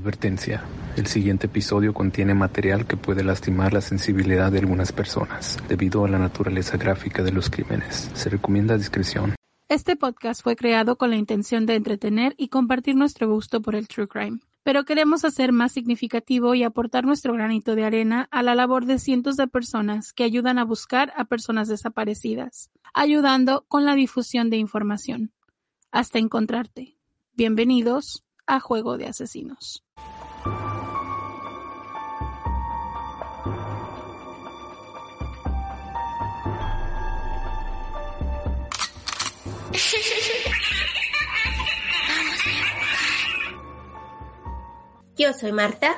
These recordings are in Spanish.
Advertencia. El siguiente episodio contiene material que puede lastimar la sensibilidad de algunas personas debido a la naturaleza gráfica de los crímenes. Se recomienda discreción. Este podcast fue creado con la intención de entretener y compartir nuestro gusto por el true crime. Pero queremos hacer más significativo y aportar nuestro granito de arena a la labor de cientos de personas que ayudan a buscar a personas desaparecidas, ayudando con la difusión de información. Hasta encontrarte. Bienvenidos a Juego de Asesinos. Yo soy Marta.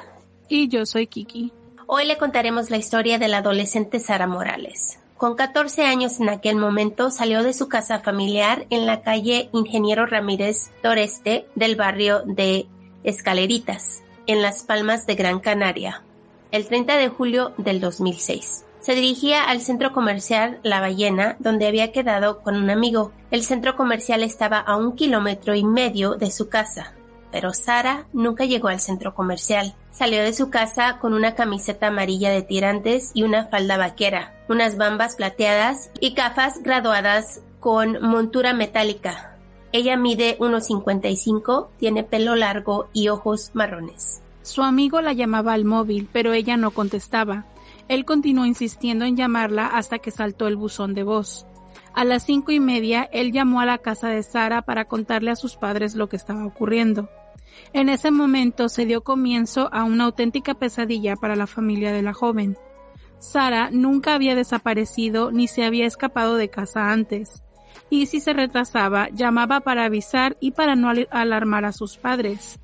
Y yo soy Kiki. Hoy le contaremos la historia de la adolescente Sara Morales. Con 14 años en aquel momento salió de su casa familiar en la calle Ingeniero Ramírez Toreste del barrio de Escaleritas, en Las Palmas de Gran Canaria, el 30 de julio del 2006. Se dirigía al centro comercial La Ballena, donde había quedado con un amigo. El centro comercial estaba a un kilómetro y medio de su casa, pero Sara nunca llegó al centro comercial. Salió de su casa con una camiseta amarilla de tirantes y una falda vaquera, unas bambas plateadas y gafas graduadas con montura metálica. Ella mide 1,55, tiene pelo largo y ojos marrones. Su amigo la llamaba al móvil, pero ella no contestaba. Él continuó insistiendo en llamarla hasta que saltó el buzón de voz. A las cinco y media, él llamó a la casa de Sara para contarle a sus padres lo que estaba ocurriendo. En ese momento se dio comienzo a una auténtica pesadilla para la familia de la joven. Sara nunca había desaparecido ni se había escapado de casa antes, y si se retrasaba llamaba para avisar y para no alarmar a sus padres.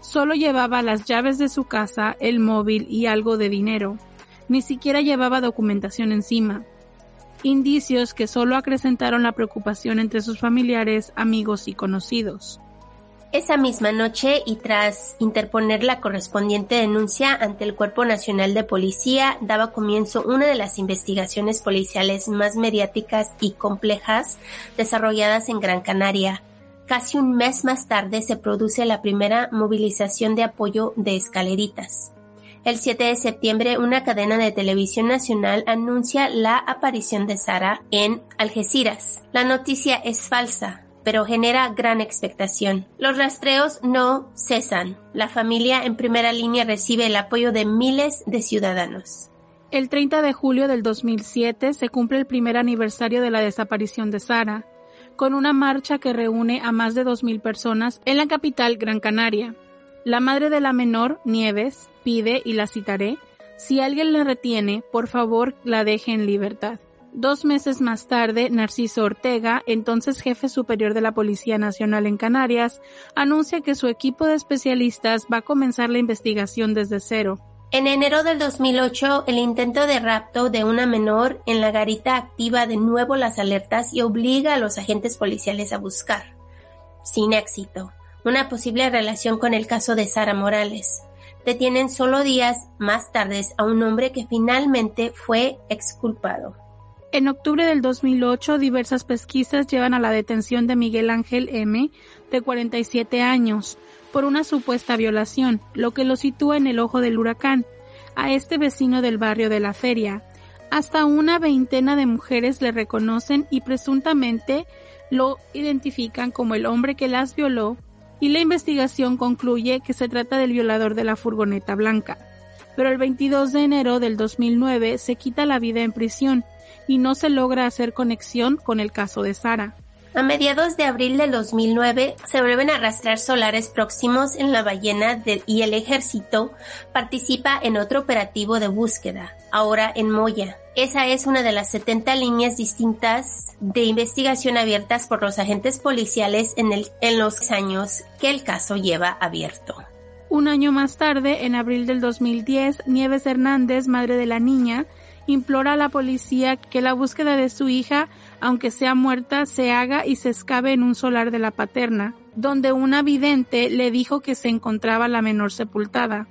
Solo llevaba las llaves de su casa, el móvil y algo de dinero. Ni siquiera llevaba documentación encima. Indicios que solo acrecentaron la preocupación entre sus familiares, amigos y conocidos. Esa misma noche y tras interponer la correspondiente denuncia ante el Cuerpo Nacional de Policía, daba comienzo una de las investigaciones policiales más mediáticas y complejas desarrolladas en Gran Canaria. Casi un mes más tarde se produce la primera movilización de apoyo de escaleritas. El 7 de septiembre, una cadena de televisión nacional anuncia la aparición de Sara en Algeciras. La noticia es falsa, pero genera gran expectación. Los rastreos no cesan. La familia en primera línea recibe el apoyo de miles de ciudadanos. El 30 de julio del 2007 se cumple el primer aniversario de la desaparición de Sara, con una marcha que reúne a más de 2.000 personas en la capital Gran Canaria. La madre de la menor, Nieves, pide, y la citaré, si alguien la retiene, por favor la deje en libertad. Dos meses más tarde, Narciso Ortega, entonces jefe superior de la Policía Nacional en Canarias, anuncia que su equipo de especialistas va a comenzar la investigación desde cero. En enero del 2008, el intento de rapto de una menor en la garita activa de nuevo las alertas y obliga a los agentes policiales a buscar, sin éxito, una posible relación con el caso de Sara Morales. Detienen solo días más tarde a un hombre que finalmente fue exculpado. En octubre del 2008, diversas pesquisas llevan a la detención de Miguel Ángel M., de 47 años, por una supuesta violación, lo que lo sitúa en el ojo del huracán, a este vecino del barrio de la feria. Hasta una veintena de mujeres le reconocen y presuntamente lo identifican como el hombre que las violó, y la investigación concluye que se trata del violador de la furgoneta blanca. Pero el 22 de enero del 2009 se quita la vida en prisión, y no se logra hacer conexión con el caso de Sara. A mediados de abril del 2009 se vuelven a arrastrar solares próximos en la ballena y el ejército participa en otro operativo de búsqueda, ahora en Moya. Esa es una de las 70 líneas distintas de investigación abiertas por los agentes policiales en, el, en los años que el caso lleva abierto. Un año más tarde, en abril del 2010, Nieves Hernández, madre de la niña, implora a la policía que la búsqueda de su hija, aunque sea muerta, se haga y se escabe en un solar de la paterna, donde una vidente le dijo que se encontraba la menor sepultada.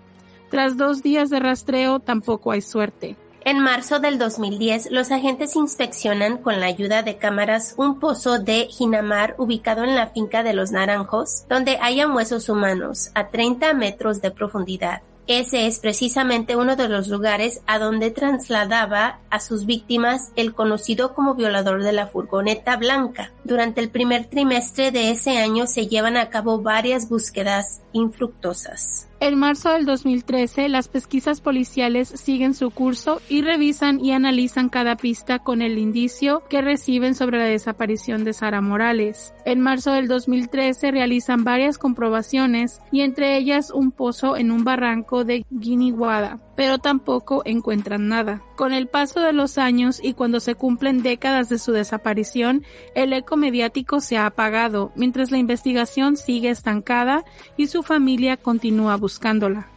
Tras dos días de rastreo tampoco hay suerte. En marzo del 2010, los agentes inspeccionan con la ayuda de cámaras un pozo de Jinamar ubicado en la finca de los Naranjos, donde hayan huesos humanos a 30 metros de profundidad. Ese es precisamente uno de los lugares a donde trasladaba a sus víctimas el conocido como violador de la furgoneta blanca. Durante el primer trimestre de ese año se llevan a cabo varias búsquedas infructuosas. En marzo del 2013, las pesquisas policiales siguen su curso y revisan y analizan cada pista con el indicio que reciben sobre la desaparición de Sara Morales. En marzo del 2013 realizan varias comprobaciones y entre ellas un pozo en un barranco de Guiniguada, pero tampoco encuentran nada. Con el paso de los años y cuando se cumplen décadas de su desaparición, el eco mediático se ha apagado, mientras la investigación sigue estancada y su familia continúa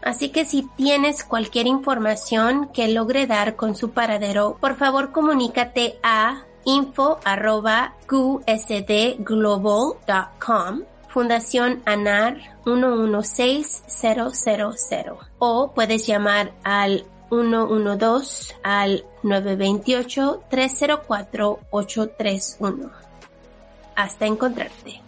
Así que si tienes cualquier información que logre dar con su paradero, por favor comunícate a info.qsdglobal.com Fundación ANAR 116000 o puedes llamar al 112 al 928 304 831. Hasta encontrarte.